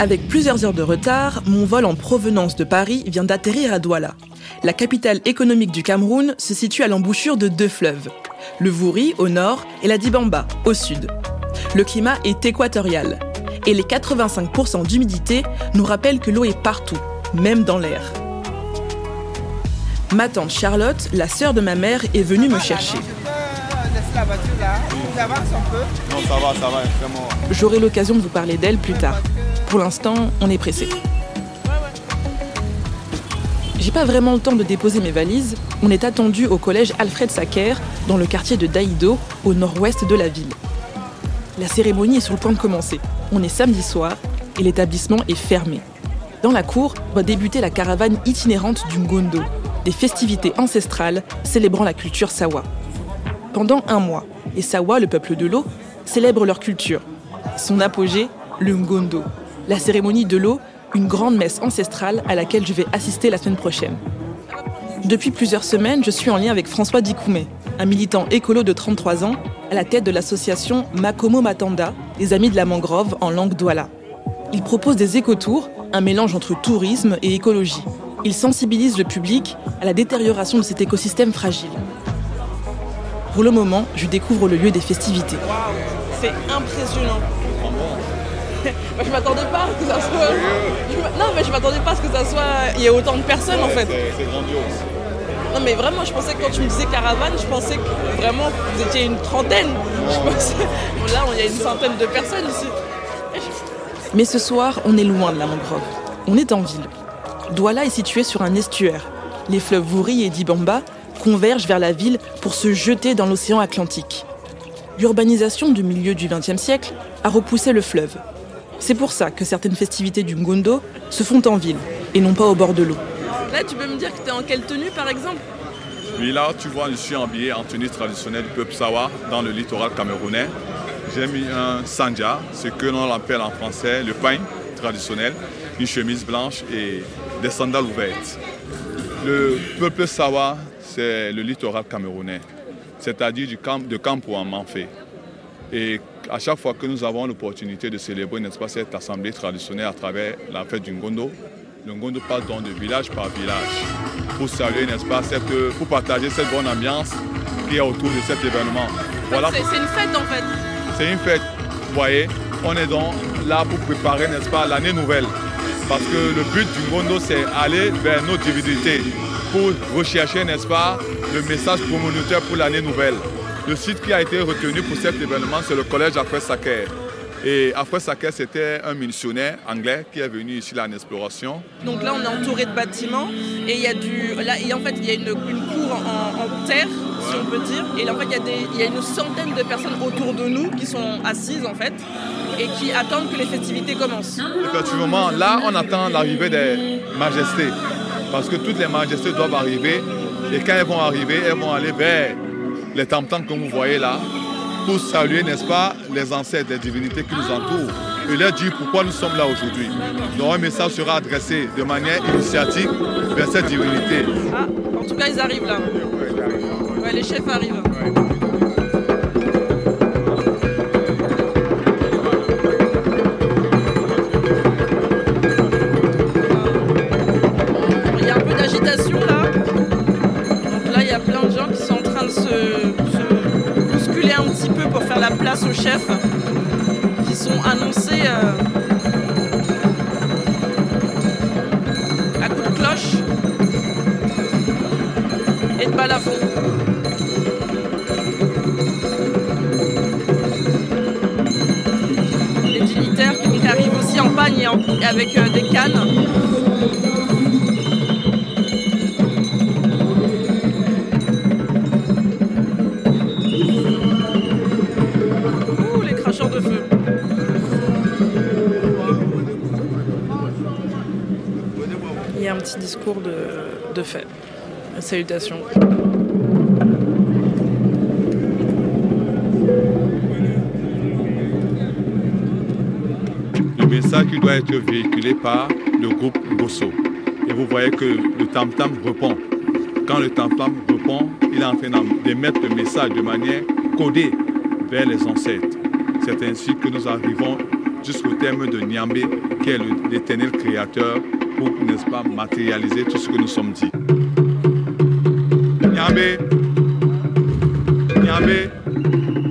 Avec plusieurs heures de retard, mon vol en provenance de Paris vient d'atterrir à Douala. La capitale économique du Cameroun se situe à l'embouchure de deux fleuves, le Vouri au nord et la Dibamba au sud. Le climat est équatorial et les 85% d'humidité nous rappellent que l'eau est partout, même dans l'air. Ma tante Charlotte, la sœur de ma mère, est venue me chercher. J'aurai l'occasion de vous parler d'elle plus tard. Pour l'instant, on est pressé. J'ai pas vraiment le temps de déposer mes valises. On est attendu au collège Alfred Sacker, dans le quartier de Daïdo, au nord-ouest de la ville. La cérémonie est sur le point de commencer. On est samedi soir et l'établissement est fermé. Dans la cour va débuter la caravane itinérante du Ngondo, des festivités ancestrales célébrant la culture Sawa. Pendant un mois, les Sawa, le peuple de l'eau, célèbrent leur culture. Son apogée, le Ngondo, la cérémonie de l'eau, une grande messe ancestrale à laquelle je vais assister la semaine prochaine. Depuis plusieurs semaines, je suis en lien avec François Dikoumé, un militant écolo de 33 ans, à la tête de l'association Makomo Matanda, les Amis de la Mangrove en langue douala. Il propose des écotours, un mélange entre tourisme et écologie. Il sensibilise le public à la détérioration de cet écosystème fragile. Pour le moment, je découvre le lieu des festivités. C'est impressionnant. Je m'attendais pas à ce que ça soit. Non, mais je m'attendais pas à ce que ça soit. Il y ait autant de personnes en fait. C'est grandiose. Non, mais vraiment, je pensais que quand tu me disais caravane, je pensais que vraiment vous étiez une trentaine. Là, il y a une centaine de personnes ici. Mais ce soir, on est loin de la mangrove. On est en ville. Douala est située sur un estuaire. Les fleuves Vouri et Dibamba convergent vers la ville pour se jeter dans l'océan Atlantique. L'urbanisation du milieu du XXe siècle a repoussé le fleuve. C'est pour ça que certaines festivités du Ngondo se font en ville et non pas au bord de l'eau. Là, tu peux me dire que tu es en quelle tenue par exemple? Oui, là, tu vois, je suis habillé en tenue traditionnelle du peuple Sawa dans le littoral camerounais. J'ai mis un sandja, ce que l'on appelle en français le pain traditionnel, une chemise blanche et des sandales ouvertes. Le peuple Sawa, c'est le littoral camerounais, c'est-à-dire du camp, de Campo en Manfé. Et à chaque fois que nous avons l'opportunité de célébrer, n'est-ce pas, cette assemblée traditionnelle à travers la fête du Ngondo, le Ngondo passe donc de village par village pour saluer, n'est-ce pas, cette, pour partager cette bonne ambiance qui est autour de cet événement. Voilà. C'est une fête en fait. C'est une fête. Vous voyez, on est donc là pour préparer, n'est-ce pas, l'année nouvelle. Parce que le but du Ngondo, c'est aller vers nos divinités pour rechercher, n'est-ce pas, le message communautaire pour l'année nouvelle. Le site qui a été retenu pour cet événement, c'est le collège Afre Saker. Et Afre Saker, c'était un missionnaire anglais qui est venu ici en exploration. Donc là, on est entouré de bâtiments et il y a du, là, et en fait, il y a une, cour en, terre, si on peut dire. Et en fait, il y, a des, il y a une centaine de personnes autour de nous qui sont assises en fait et qui attendent que les festivités commencent. Effectivement, là, on attend l'arrivée des majestés parce que toutes les majestés doivent arriver et quand elles vont arriver, elles vont aller vers les tam-tams que vous voyez là, pour saluer, n'est-ce pas, les ancêtres, les divinités qui nous entourent et leur dire pourquoi nous sommes là aujourd'hui. Donc un message sera adressé de manière initiatique vers cette divinité. Ah, en tout cas, ils arrivent là. Ouais, les chefs arrivent. Il y a un peu d'agitation place aux chefs qui sont annoncés euh, à coups de cloche et de balafon. Les dignitaires qui arrivent aussi en pagne et avec euh, des cannes. Un petit discours de, de fait. Salutations. le message qui doit être véhiculé par le groupe Gosso. Et vous voyez que le tam-tam répond. Quand le tam-tam répond, il est en train d'émettre le message de manière codée vers les ancêtres. C'est ainsi que nous arrivons jusqu'au terme de Niambé, qui est l'éternel créateur, pour, n'est-ce pas, matérialiser tout ce que nous sommes dit.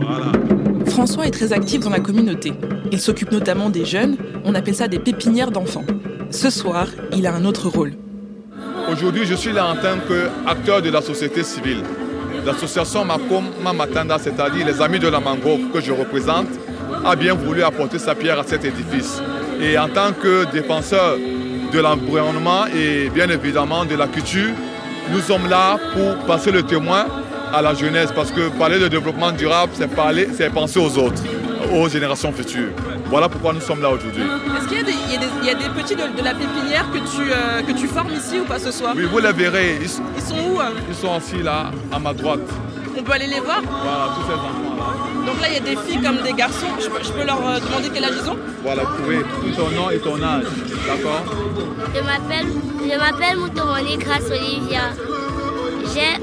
Voilà. François est très actif dans la communauté. Il s'occupe notamment des jeunes, on appelle ça des pépinières d'enfants. Ce soir, il a un autre rôle. Aujourd'hui, je suis là en tant qu'acteur de la société civile. L'association Makom Mamatanda, c'est-à-dire les Amis de la Mangrove que je représente, a bien voulu apporter sa pierre à cet édifice. Et en tant que défenseur de l'environnement et bien évidemment de la culture, nous sommes là pour passer le témoin à la jeunesse parce que parler de développement durable, c'est parler, c'est penser aux autres, aux générations futures. Voilà pourquoi nous sommes là aujourd'hui. Est-ce qu'il y, a des petits de, la pépinière que tu, euh, que tu formes ici ou pas ce soir? Oui, vous les verrez. Ils, sont où hein? Ils sont assis là, à ma droite. On peut aller les voir? Voilà, tous ces. Donc là, il y a des filles comme des garçons. Je peux, leur euh, demander quel âge ils ont? Voilà, vous pouvez. Tout ton nom et ton âge. D'accord? Je m'appelle, je m'appelle Olivia. J'ai,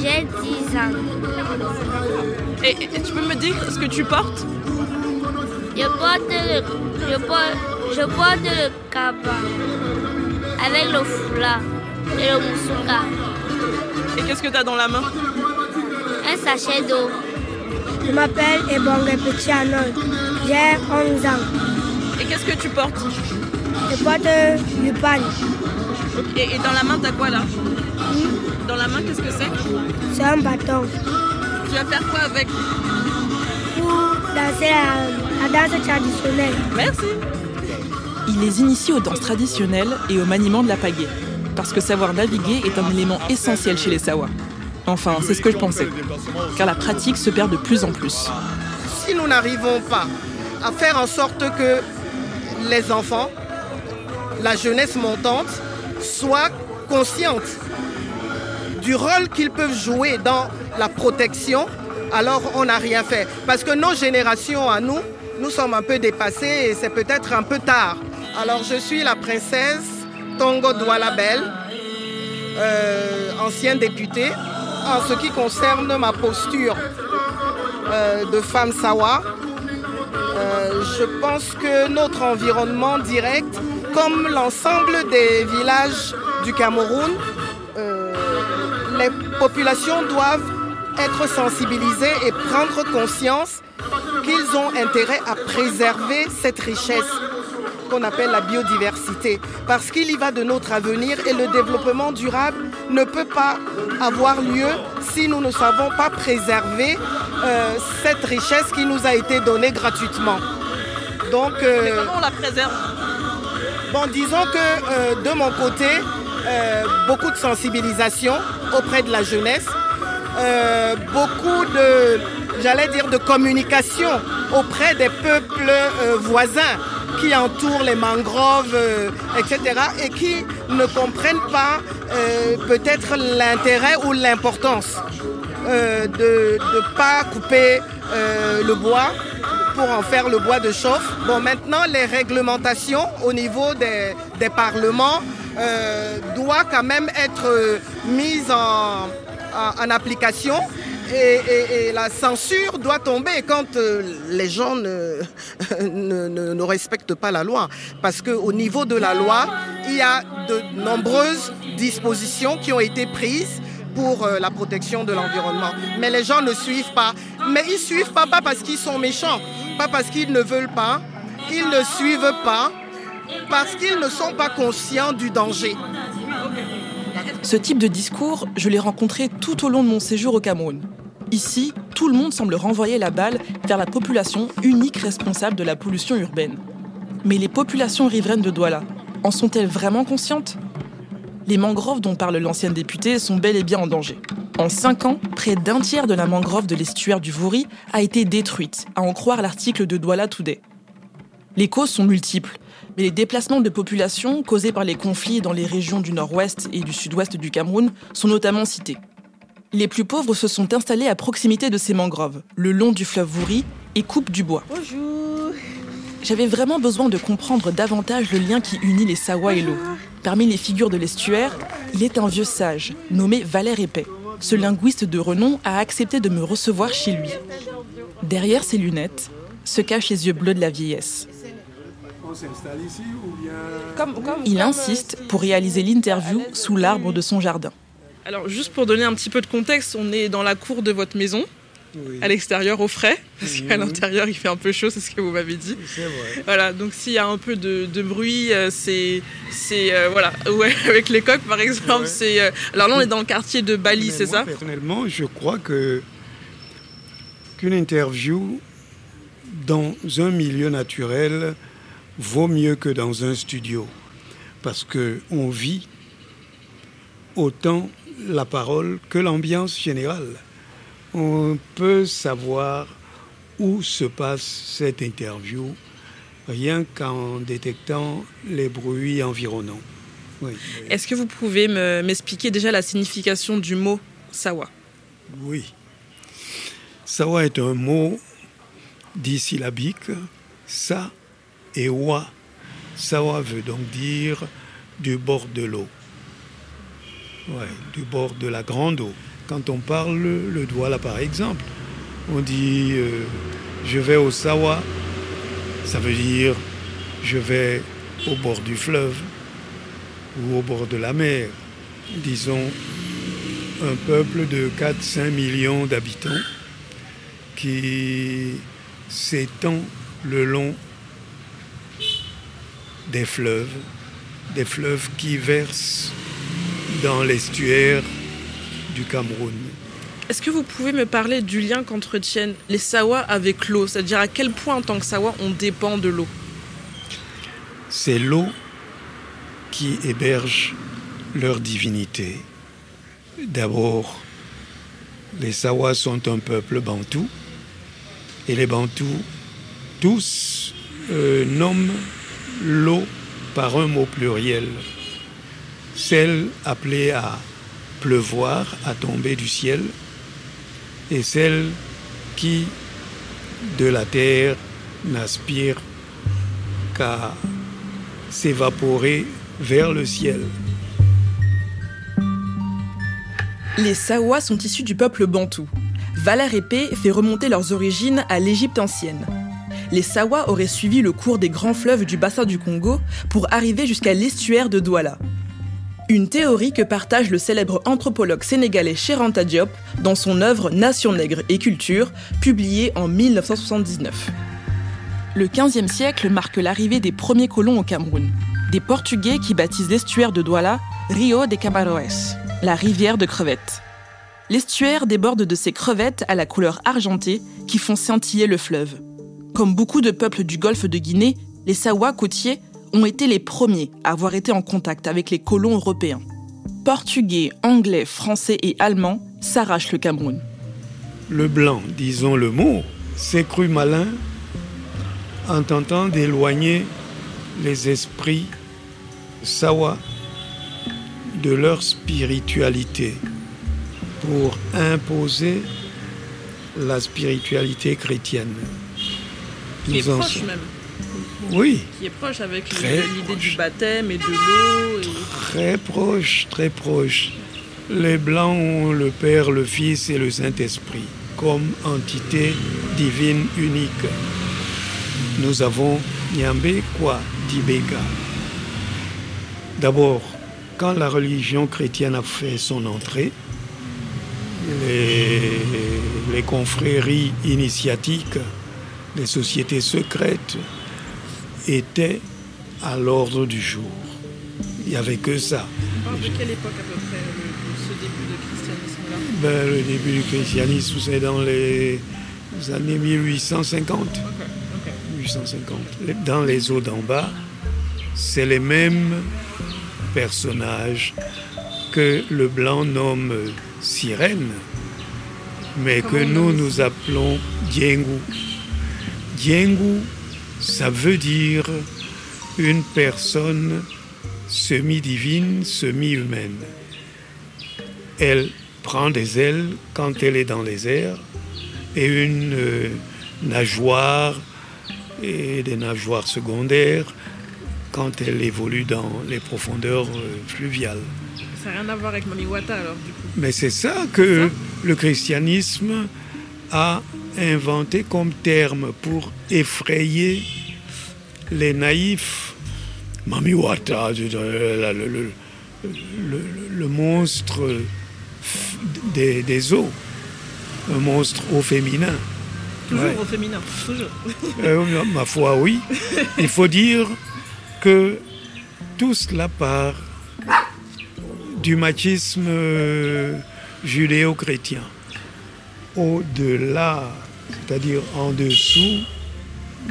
j'ai 10 ans. Et, et tu peux me dire ce que tu portes? Je porte le, je porte, je porte le kaba avec le foulard et le moussouka. Et qu'est-ce que tu as dans la main? Un sachet d'eau. Je m'appelle Ebongue Petit Anon. J'ai 11 ans. Et qu'est-ce que tu portes Je porte du pan. Et, et, dans la main, t'as quoi là Dans la main, qu'est-ce que c'est C'est un bâton. Tu vas faire quoi avec danser la, danse traditionnelle. Merci. Il les initie aux danses traditionnelles et au maniement de la pagaie. Parce que savoir naviguer est un élément essentiel chez les Sawa. Enfin, c'est ce que je pensais. Car la pratique se perd de plus en plus. Si nous n'arrivons pas à faire en sorte que les enfants, la jeunesse montante, soient conscientes du rôle qu'ils peuvent jouer dans la protection alors on n'a rien fait. Parce que nos générations à nous, nous sommes un peu dépassés et c'est peut-être un peu tard. Alors je suis la princesse Tongo Douala Belle, euh, ancienne députée, en ce qui concerne ma posture euh, de femme sawa. Euh, je pense que notre environnement direct, comme l'ensemble des villages du Cameroun, les populations doivent être sensibilisés et prendre conscience qu'ils ont intérêt à préserver cette richesse qu'on appelle la biodiversité, parce qu'il y va de notre avenir et le développement durable ne peut pas avoir lieu si nous ne savons pas préserver euh, cette richesse qui nous a été donnée gratuitement. Donc, euh, comment on la préserve? Bon, disons que euh, de mon côté, beaucoup de sensibilisation auprès de la jeunesse, beaucoup de, j'allais dire, de communication auprès des peuples voisins qui entourent les mangroves, euh, etc., et qui ne comprennent pas peut-être l'intérêt ou l'importance de ne pas couper le bois pour en faire le bois de chauffe. Bon, maintenant, les réglementations au niveau des, parlements doivent quand même être mises en, application et, la censure doit tomber quand euh, les gens ne, respectent pas la loi. Parce qu'au niveau de la loi, il y a de nombreuses dispositions qui ont été prises pour euh, la protection de l'environnement. Mais les gens ne suivent pas. Mais ils ne suivent pas, pas parce qu'ils sont méchants, pas parce qu'ils ne veulent pas. Ils ne suivent pas parce qu'ils ne sont pas conscients du danger. Ce type de discours, je l'ai rencontré tout au long de mon séjour au Cameroun. Ici, tout le monde semble renvoyer la balle vers la population unique responsable de la pollution urbaine. Mais les populations riveraines de Douala, en sont-elles vraiment conscientes? Les mangroves dont parle l'ancienne députée sont bel et bien en danger. En cinq ans, près d'un tiers de la mangrove de l'estuaire du Vouri a été détruite, à en croire l'article de Douala Today. Les causes sont multiples, mais les déplacements de population causés par les conflits dans les régions du nord-ouest et du sud-ouest du Cameroun sont notamment cités. Les plus pauvres se sont installés à proximité de ces mangroves, le long du fleuve Vouri, et coupent du bois. Bonjour. J'avais vraiment besoin de comprendre davantage le lien qui unit les Sawa et l'eau. Parmi les figures de l'estuaire, il est un vieux sage, nommé Valère Épais. Ce linguiste de renom a accepté de me recevoir chez lui. Derrière ses lunettes se cachent les yeux bleus de la vieillesse. on s'installe ici ou bien... Comme, comme, Il insiste pour réaliser l'interview sous l'arbre de son jardin. Alors juste pour donner un petit peu de contexte, on est dans la cour de votre maison à l'extérieur au frais, parce qu'à l'intérieur il fait un peu chaud, c'est ce que vous m'avez dit. C'est vrai. Voilà, donc s'il y a un peu de, de bruit, euh, c'est. c'est euh, voilà, ouais, avec les coques par exemple, Ouais. c'est. euh, alors là on est dans le quartier de Bali, c'est ça? Personnellement, je crois que qu'une interview dans un milieu naturel vaut mieux que dans un studio, parce que on vit autant la parole que l'ambiance générale. On peut savoir où se passe cette interview rien qu'en détectant les bruits environnants. Oui. Est-ce que vous pouvez me- m'expliquer déjà la signification du mot sawa? Oui. Sawa est un mot dissyllabique. Sa et wa. Sawa veut donc dire du bord de l'eau. Du bord de la grande eau. Quand on parle le Douala par exemple, on dit euh, je vais au Sawa. Ça veut dire je vais au bord du fleuve ou au bord de la mer. Disons un peuple de 4-5 millions d'habitants qui s'étend le long des fleuves, des fleuves qui versent dans l'estuaire du Cameroun. Est-ce que vous pouvez me parler du lien qu'entretiennent les sawas avec l'eau? C'est-à-dire à quel point en tant que sawa on dépend de l'eau? C'est l'eau qui héberge leur divinité. D'abord, les Sawas sont un peuple bantou et les bantous tous euh, nomment l'eau par un mot pluriel. Celle appelée à pleuvoir, à tomber du ciel, et celle qui, de la terre, n'aspire qu'à s'évaporer vers le ciel. Les sawas sont issus du peuple bantou. Valère Épée fait remonter leurs origines à l'Égypte ancienne. Les sawas auraient suivi le cours des grands fleuves du bassin du Congo pour arriver jusqu'à l'estuaire de Douala. Une théorie que partage le célèbre anthropologue sénégalais Cheranta Diop dans son œuvre Nation nègre et culture, publiée en 1979. Le XVe siècle marque l'arrivée des premiers colons au Cameroun, des Portugais qui baptisent l'estuaire de Douala Rio de Camaroes, la rivière de crevettes. L'estuaire déborde de ces crevettes à la couleur argentée qui font scintiller le fleuve. Comme beaucoup de peuples du golfe de Guinée, les Sawa côtiers ont été les premiers à avoir été en contact avec les colons européens. Portugais, anglais, français et allemands s'arrachent le Cameroun. Le blanc, disons le mot, s'est cru malin en tentant d'éloigner les esprits sawa de leur spiritualité pour imposer la spiritualité chrétienne. Nous en sommes- même, Oui, qui est proche avec l'idée du baptême et de l'eau. très proche, très proche. Les Blancs ont le Père, le Fils et le Saint-Esprit comme entité divine unique. Nous avons Nyambe Kwa Dibeka. D'abord, quand la religion chrétienne a fait son entrée, les, les confréries initiatiques, les sociétés secrètes étaient à l'ordre du jour. Il n'y avait que ça. de quelle époque à peu près ce début de christianisme-là? Ben, le début du christianisme, c'est dans les années 1850. 1850. Les- Dans les eaux d'en bas, c'est les mêmes personnages que le blanc nomme sirène, mais que nous nous appelons Diengu. Diengu, ça veut dire une personne semi-divine, semi-humaine. Elle prend des ailes quand elle est dans les airs et une euh, nageoire et des nageoires secondaires quand elle évolue dans les profondeurs euh, fluviales. Ça n'a rien à voir avec Mami Wata alors du coup. Mais c'est ça que le christianisme a inventé comme terme pour effrayer les naïfs, Mamiwata, le, le, le, monstre des, des, eaux, un monstre au féminin. Toujours au féminin, toujours. Euh, ma foi, oui. Il faut dire que tout cela part du machisme euh, judéo-chrétien. Au-delà, c'est-à-dire en dessous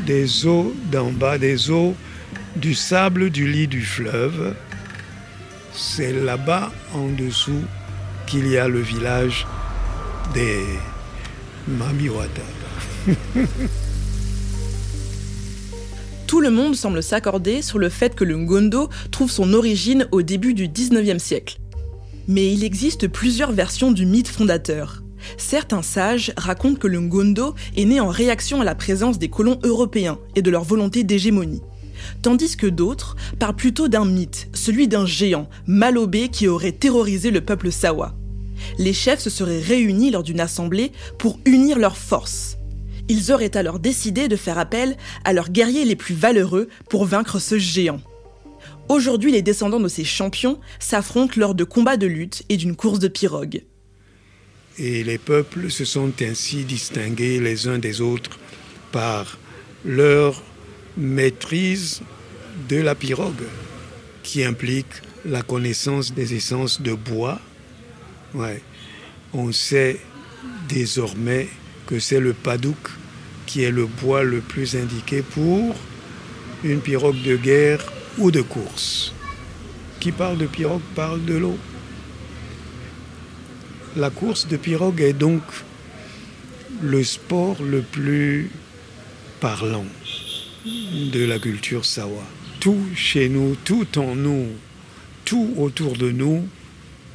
des eaux d'en bas, des eaux du sable du lit du fleuve, c'est là-bas en dessous qu'il y a le village des Mamiwata. Tout le monde semble s'accorder sur le fait que le Ngondo trouve son origine au début du 19e siècle. Mais il existe plusieurs versions du mythe fondateur. Certains sages racontent que le Ngondo est né en réaction à la présence des colons européens et de leur volonté d'hégémonie. Tandis que d'autres parlent plutôt d'un mythe, celui d'un géant, Malobé, qui aurait terrorisé le peuple Sawa. Les chefs se seraient réunis lors d'une assemblée pour unir leurs forces. Ils auraient alors décidé de faire appel à leurs guerriers les plus valeureux pour vaincre ce géant. Aujourd'hui, les descendants de ces champions s'affrontent lors de combats de lutte et d'une course de pirogue. Et les peuples se sont ainsi distingués les uns des autres par leur maîtrise de la pirogue, qui implique la connaissance des essences de bois. On sait désormais que c'est le padouk qui est le bois le plus indiqué pour une pirogue de guerre ou de course. Qui parle de pirogue parle de l'eau. La course de pirogue est donc le sport le plus parlant de la culture sawa. Tout chez nous, tout en nous, tout autour de nous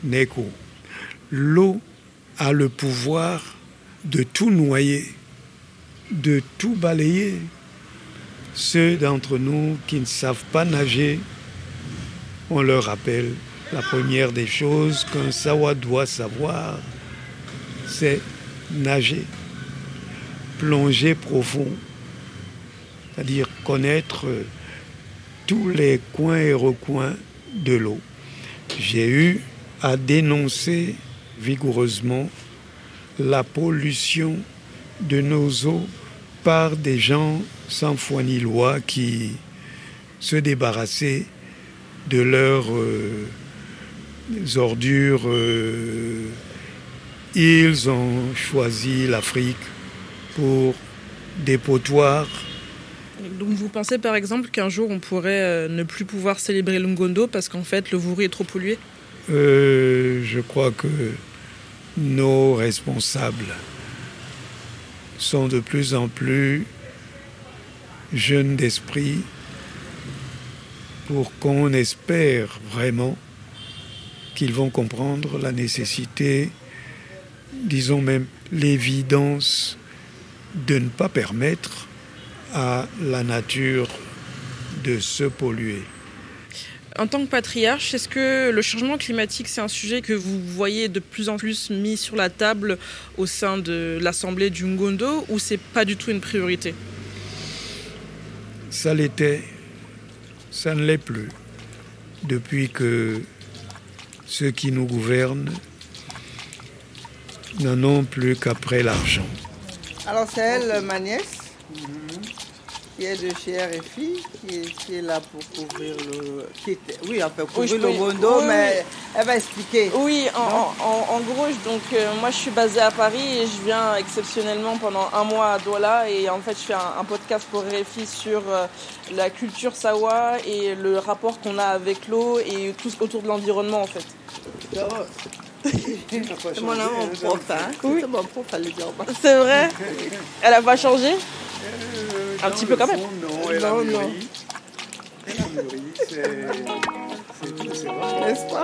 n'est qu'eau. L'eau a le pouvoir de tout noyer, de tout balayer. Ceux d'entre nous qui ne savent pas nager, on leur rappelle la première des choses qu'un sawa doit savoir, c'est nager, plonger profond, c'est-à-dire connaître tous les coins et recoins de l'eau. J'ai eu à dénoncer vigoureusement la pollution de nos eaux par des gens sans foi ni loi qui se débarrassaient de leurs euh, ordures. Euh, ils ont choisi l'Afrique pour dépotoir. Donc vous pensez par exemple qu'un jour on pourrait euh, ne plus pouvoir célébrer l'Ungondo parce qu'en fait le Vouri est trop pollué? Je crois que nos responsables sont de plus en plus jeunes d'esprit pour qu'on espère vraiment qu'ils vont comprendre la nécessité, disons même l'évidence de ne pas permettre à la nature de se polluer. En tant que patriarche, est-ce que le changement climatique, c'est un sujet que vous voyez de plus en plus mis sur la table au sein de l'Assemblée du Ngondo ou c'est pas du tout une priorité? Ça l'était, ça ne l'est plus. Depuis que ceux qui nous gouvernent n'en ont plus qu'après l'argent. Alors c'est elle, ma nièce qui est de chez RFI, qui, qui est là pour couvrir le. Qui était, oui, enfin, couvrir le Gondo, mais elle va expliquer. Oui, en, en, gros, donc, euh, moi je suis basée à Paris et je viens exceptionnellement pendant un mois à Douala et en fait je fais un, podcast pour RFI sur euh, la culture sawa et le rapport qu'on a avec l'eau et tout autour de l'environnement en fait. C'est mon prof, hein. Oui. C'est mon prof, elle dire. C'est vrai Elle a pas changé? Un petit peu quand même. Non, elle non, non. Elle a mûri, c'est vrai. N'est-ce pas?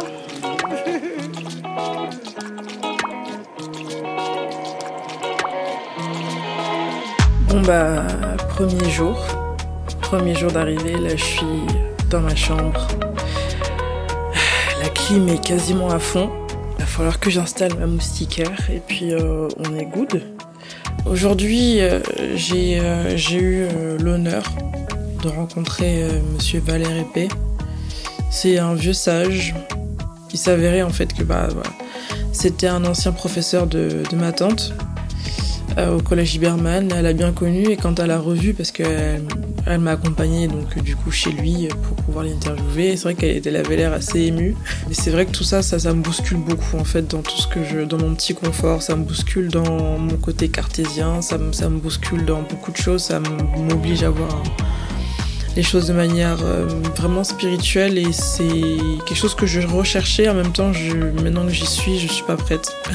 Bon bah, premier jour. Premier jour d'arrivée, là je suis dans ma chambre. Est quasiment à fond. Il va falloir que j'installe ma moustiquaire et puis euh, on est good. Aujourd'hui, euh, j'ai euh, eu euh, l'honneur de rencontrer Monsieur Valère Épée. C'est un vieux sage. Il s'avérait en fait que bah, c'était un ancien professeur de, ma tante au collège Iberman. Elle a bien connu et quand elle a revu, parce qu'elle elle, m'a accompagnée donc du coup chez lui pour pouvoir l'interviewer, c'est vrai qu'elle avait l'air assez émue. Mais c'est vrai que tout ça, ça, ça me bouscule beaucoup en fait dans tout ce que je, dans mon petit confort, ça me bouscule dans mon côté cartésien, ça me, ça me bouscule dans beaucoup de choses, ça m'oblige à voir les choses de manière euh, vraiment spirituelle. Et c'est quelque chose que je recherchais. En même temps maintenant que j'y suis je suis pas prête.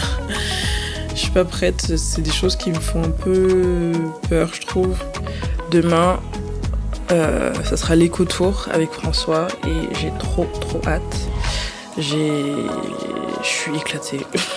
Je suis pas prête. C'est des choses qui me font un peu peur je trouve. Demain euh, ça sera l'éco-tour avec François et j'ai trop trop hâte. J'ai je suis éclatée